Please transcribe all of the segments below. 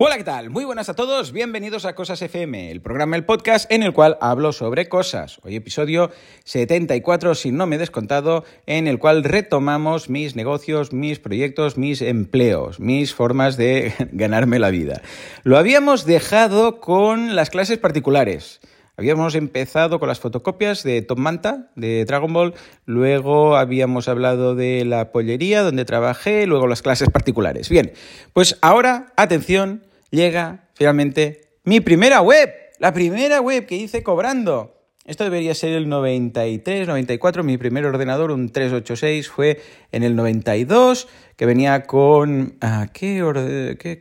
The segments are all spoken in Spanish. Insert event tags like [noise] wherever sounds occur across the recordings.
Hola, ¿qué tal? Muy buenas a todos, bienvenidos a Cosas FM, el programa, el podcast en el cual hablo sobre cosas. Hoy episodio 74, si no me he descontado, en el cual retomamos mis negocios, mis proyectos, mis empleos, mis formas de [laughs] ganarme la vida. Lo habíamos dejado con las clases particulares. Habíamos empezado con las fotocopias de Tom Manta, de Dragon Ball, luego habíamos hablado de la pollería donde trabajé, luego las clases particulares. Bien, pues ahora, atención, llega finalmente mi primera web, la primera web que hice cobrando. Esto debería ser el 93, 94. Mi primer ordenador, un 386, fue en el 92, que venía con... Ah, ¿qué,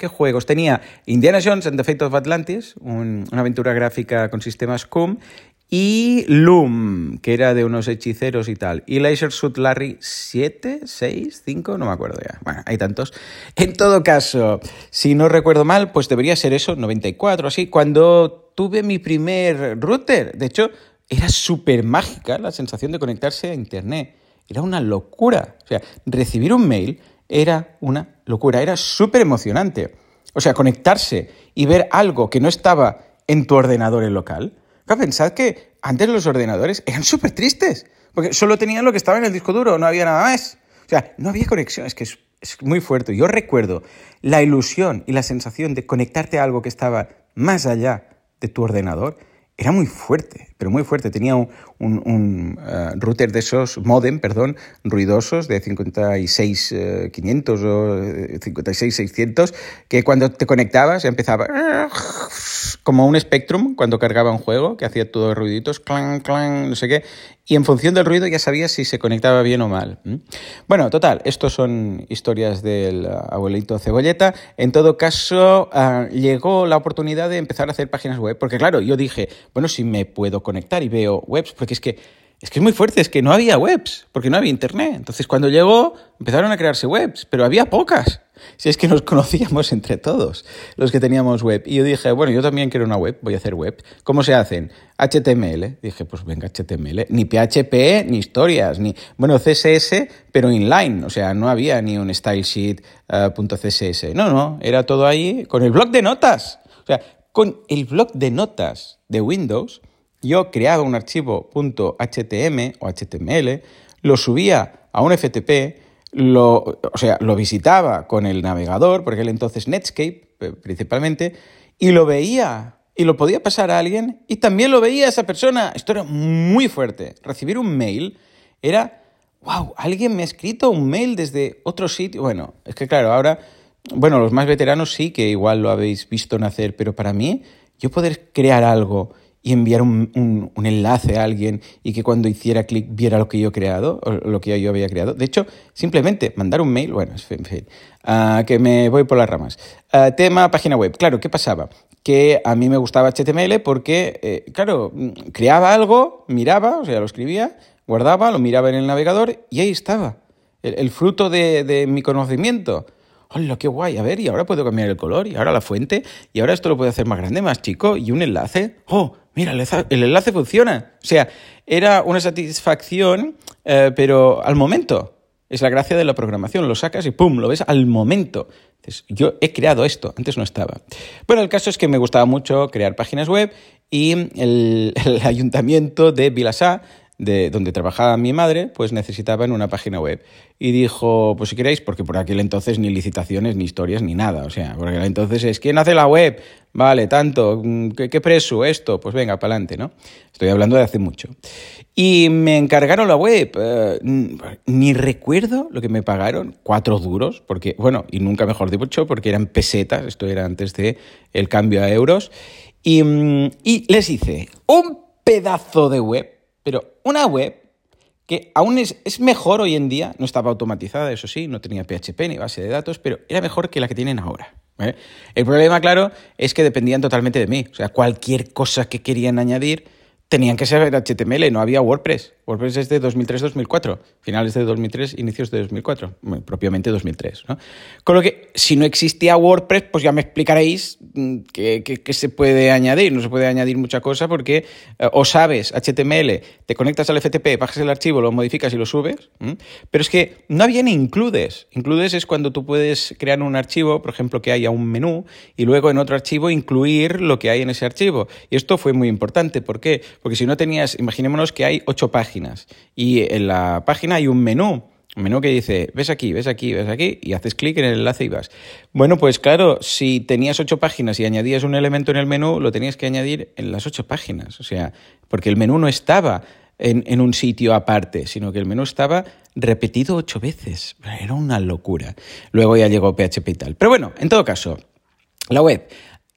juegos? Tenía Indiana Jones and the Fate of Atlantis, una aventura gráfica con sistemas CUM, y Loom, que era de unos hechiceros y tal. Y Laser Suit Larry 7, 6, 5, no me acuerdo ya. Bueno, hay tantos. En todo caso, si no recuerdo mal, pues debería ser eso, 94, así. Cuando tuve mi primer router, de hecho, era súper mágica la sensación de conectarse a Internet. Era una locura. O sea, recibir un mail era una locura, era súper emocionante. O sea, conectarse y ver algo que no estaba en tu ordenador en local pensad que antes los ordenadores eran súper tristes, porque solo tenían lo que estaba en el disco duro, no había nada más. O sea, no había conexión, es que es, muy fuerte. Yo recuerdo la ilusión y la sensación de conectarte a algo que estaba más allá de tu ordenador era muy fuerte, pero muy fuerte. Tenía un, eh, router de esos, modem, perdón, ruidosos de 56500 uh, o 56600, eh, que cuando te conectabas empezaba como un Spectrum cuando cargaba un juego, que hacía todos ruiditos, clan, clan, no sé qué, y en función del ruido ya sabías si se conectaba bien o mal. Bueno, total, estos son historias del abuelito Cebolleta. En todo caso, ah, llegó la oportunidad de empezar a hacer páginas web, porque claro, yo dije, bueno, si me puedo conectar y veo webs, porque es que es que es muy fuerte, es que no había webs, porque no había internet. Entonces, cuando llegó, empezaron a crearse webs, pero había pocas. Si es que nos [laughs] conocíamos entre todos, los que teníamos web. Y yo dije, bueno, yo también quiero una web, voy a hacer web. ¿Cómo se hacen? HTML. Dije, pues venga, HTML. Ni PHP, ni historias, ni. Bueno, CSS, pero inline. O sea, no había ni un stylesheet.css. Eh, no, no, era todo ahí con el blog de notas. O sea, con el blog de notas de Windows yo creaba un archivo .htm o HTML, lo subía a un FTP, lo, o sea, lo visitaba con el navegador, porque aquel entonces Netscape eh, principalmente, y lo veía y lo podía pasar a alguien y también lo veía esa persona. Esto era muy fuerte. Recibir un mail era, wow, alguien me ha escrito un mail desde otro sitio. Bueno, es que claro, ahora, bueno, los más veteranos sí que igual lo habéis visto nacer, pero para mí, yo poder crear algo y enviar un, enlace a alguien y que cuando hiciera clic viera lo que yo he creado, o lo que yo había creado. De hecho, simplemente mandar un mail, bueno, en fin, uh, que me voy por las ramas. Uh, tema página web. Claro, ¿qué pasaba? Que a mí me gustaba HTML porque, eh, claro, creaba algo, miraba, o sea, lo escribía, guardaba, lo miraba en el navegador y ahí estaba. El, fruto de mi conocimiento. ¡Hola, qué guay! A ver, y ahora puedo cambiar el color, y ahora la fuente, y ahora esto lo puedo hacer más grande, más chico, y un enlace. ¡Oh! mira, el enlace funciona. O sea, era una satisfacción, eh, pero al momento. Es la gracia de la programación, lo sacas y ¡pum! lo ves al momento. yo he creado esto, antes no estaba. Bueno, el caso es que me gustaba mucho crear páginas web y el, [laughs] ayuntamiento de Vilasá de donde trabajaba mi madre, pues necesitaban una página web. Y dijo, pues si queréis, porque por aquel entonces ni licitaciones, ni historias, ni nada. O sea, por aquel entonces es, ¿quién hace la web? Vale, tanto, ¿qué, qué preso? Esto, pues venga, para adelante, ¿no? Estoy hablando de hace mucho. Y me encargaron la web. Eh, ni recuerdo lo que me pagaron, cuatro duros, porque, bueno, y nunca mejor dicho, porque eran pesetas, esto era antes de el cambio a euros. Y, mm, y les hice un pedazo de web pero una web que aún es, mejor hoy en día, no estaba automatizada, eso sí, no tenía PHP ni base de datos, pero era mejor que la que tienen ahora. El problema, claro, es que dependían totalmente de mí. O sea, cualquier cosa que querían añadir tenían que ser HTML, no había WordPress. WordPress es de 2003-2004, finales de 2003, inicios de 2004, propiamente 2003. ¿no? Con lo que, si no existía WordPress, pues ya me explicaréis mm, qué, se puede añadir. No se puede añadir mucha cosa porque eh, o sabes HTML, te conectas al FTP, bajas el archivo, lo modificas y lo subes. Pero es que no había ni includes. Includes es cuando tú puedes crear un archivo, por ejemplo, que haya un menú y luego en otro archivo incluir lo que hay en ese archivo. Y esto fue muy importante. ¿Por qué? Porque si no tenías, imaginémonos que hay ocho páginas y en la página hay un menú. Menú que dice, ves aquí, ves aquí, ves aquí, y haces clic en el enlace y vas. Bueno, pues claro, si tenías ocho páginas y añadías un elemento en el menú, lo tenías que añadir en las ocho páginas. O sea, porque el menú no estaba en, en, un sitio aparte, sino que el menú estaba repetido ocho veces. Era una locura. Luego ya llegó PHP y tal. Pero bueno, en todo caso, la web.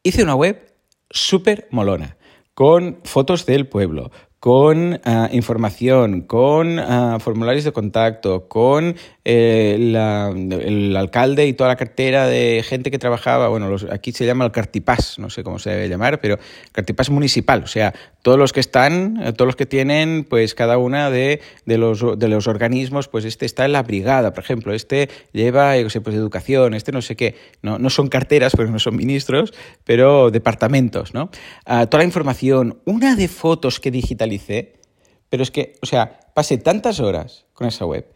Hice una web súper molona, con fotos del pueblo, con ah, información, con ah, formularios de contacto, con eh, el alcalde y toda la cartera de gente que trabajaba, bueno, los, aquí se llama el cartipás, no sé cómo se debe llamar, pero cartipás municipal, o sea, todos los que están, eh, todos los que tienen, pues cada una de, de, los, de los organismos, pues este está en la brigada, por ejemplo, este lleva, yo sé, pues educación, este no sé qué, no, no son carteras, porque no son ministros, pero departamentos, ¿no? Ah, toda la información, una de fotos que digitalicé, pero es que, o sea, pasé tantas horas con esa web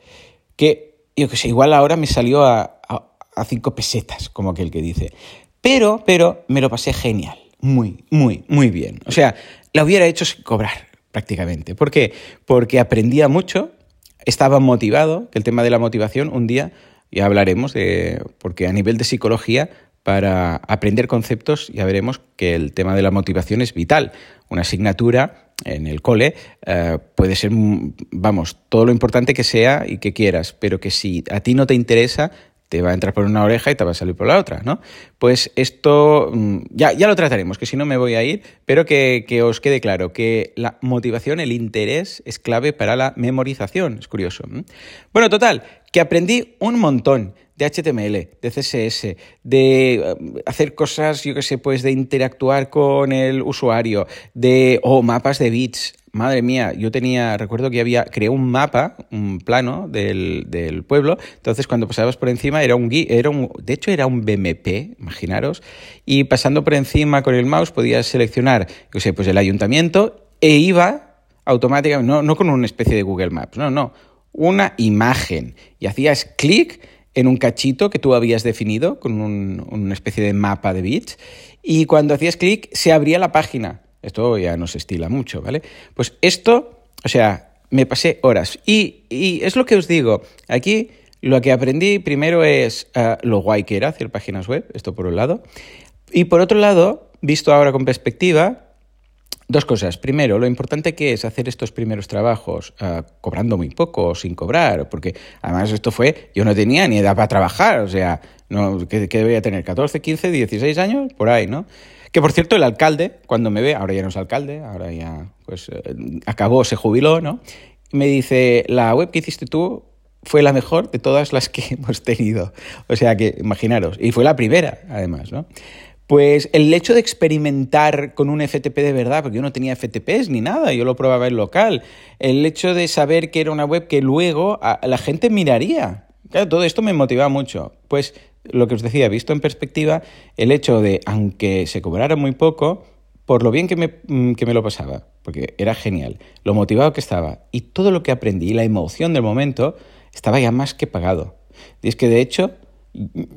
que yo que sé, igual ahora me salió a, a, cinco pesetas, como aquel que dice. Pero, pero me lo pasé genial, muy, muy, muy bien. O sea, la hubiera hecho sin cobrar prácticamente. ¿Por qué? Porque aprendía mucho, estaba motivado, que el tema de la motivación un día ya hablaremos de, porque a nivel de psicología para aprender conceptos ya veremos que el tema de la motivación es vital. Una asignatura en el cole eh, puede ser, vamos, todo lo importante que sea y que quieras, pero que si a ti no te interesa, te va a entrar por una oreja y te va a salir por la otra, ¿no? Pues esto mm, ya, ya lo trataremos, que si no me voy a ir, pero que, que, os quede claro que la motivación, el interés es clave para la memorización, es curioso. Bueno, total, que aprendí un montón de HTML, de CSS, de eh, hacer cosas, yo qué sé, pues de interactuar con el usuario, de, oh, mapas de bits. Madre mía, yo tenía, recuerdo que había, creé un mapa, un plano del, del pueblo, entonces cuando pasabas por encima era un, era un, de hecho era un BMP, imaginaros, y pasando por encima con el mouse podías seleccionar, yo sé, pues el ayuntamiento e iba automáticamente, no, no con una especie de Google Maps, no, no, una imagen, y hacías clic en un cachito que tú habías definido con una especie de mapa de bits y cuando hacías clic se abría la página. Esto ya no se estila mucho, ¿vale? Pues esto, o sea, me pasé horas. Y, es lo que os digo, aquí lo que aprendí primero es eh, lo guay que era hacer páginas web, esto por un lado. Y por otro lado, visto ahora con perspectiva, Dos cosas. Primero, lo importante que es hacer estos primeros trabajos ah, cobrando muy poco o sin cobrar, porque además esto fue, yo no tenía ni edad para trabajar, o sea, no, ¿qué, debería tener? ¿14, 15, 16 años? Por ahí, ¿no? Que por cierto, el alcalde, cuando me ve, ahora ya no es alcalde, ahora ya pues eh, acabó, se jubiló, ¿no? Me dice, la web que hiciste tú fue la mejor de todas las que [laughs] hemos tenido. O sea que, imaginaros, y fue la primera, además, ¿no? Pues el hecho de experimentar con un FTP de verdad, porque yo no tenía FTPs ni nada, yo lo probaba en local, el hecho de saber que era una web que luego la gente miraría, claro, todo esto me motivaba mucho. Pues lo que os decía, visto en perspectiva, el hecho de, aunque se cobrara muy poco, por lo bien que me, mm, que me lo pasaba, porque era genial, lo motivado que estaba y todo lo que aprendí, la emoción del momento, estaba ya más que pagado. Y es que de hecho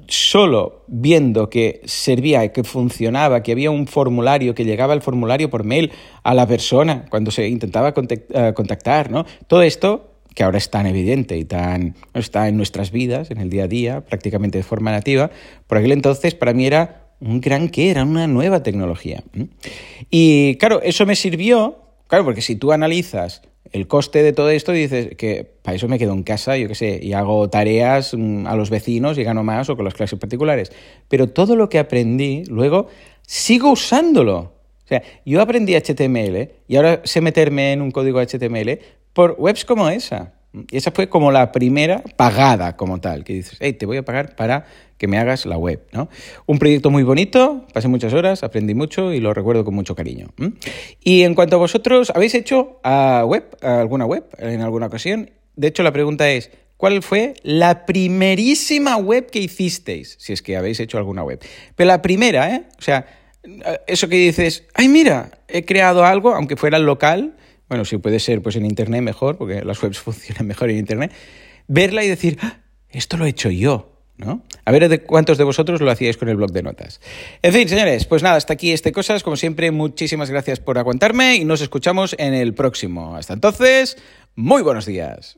solo viendo que servía, que funcionaba, que había un formulario, que llegaba el formulario por mail a la persona cuando se intentaba eh, contactar, ¿no? Todo esto que ahora es tan evidente y tan está en nuestras vidas, en el día a día, prácticamente de forma nativa, por aquel entonces para mí era un gran que era una nueva tecnología. Y claro, eso me sirvió, claro, porque si tú analizas el coste de todo esto dices que para eso me quedo en casa, yo qué sé, y hago tareas mm, a los vecinos y gano más o con las clases particulares. Pero todo lo que aprendí, luego sigo usándolo. O sea, yo aprendí HTML y ahora sé meterme en un código HTML por webs como esa. Y esa fue como la primera pagada como tal, que dices, hey, te voy a pagar para que me hagas la web, ¿no? Un proyecto muy bonito, pasé muchas horas, aprendí mucho y lo recuerdo con mucho cariño. Y en cuanto a vosotros, ¿habéis hecho a web, alguna web en alguna ocasión? De hecho, la pregunta es, ¿Cuál fue la primerísima web que hicisteis? Si es que habéis hecho alguna web. Pero la primera, ¿eh? O sea, eso que dices, ay, mira, he creado algo, aunque fuera local, bueno, si puede ser pues en Internet mejor, porque las webs [laughs] funcionan mejor en Internet, verla y decir, ah, esto lo he hecho yo. ¿No? A ver cuántos de vosotros lo hacíais con el blog de notas. En fin, señores, pues nada, hasta aquí este cosas. Como siempre, muchísimas gracias por aguantarme y nos escuchamos en el próximo. Hasta entonces, muy buenos días.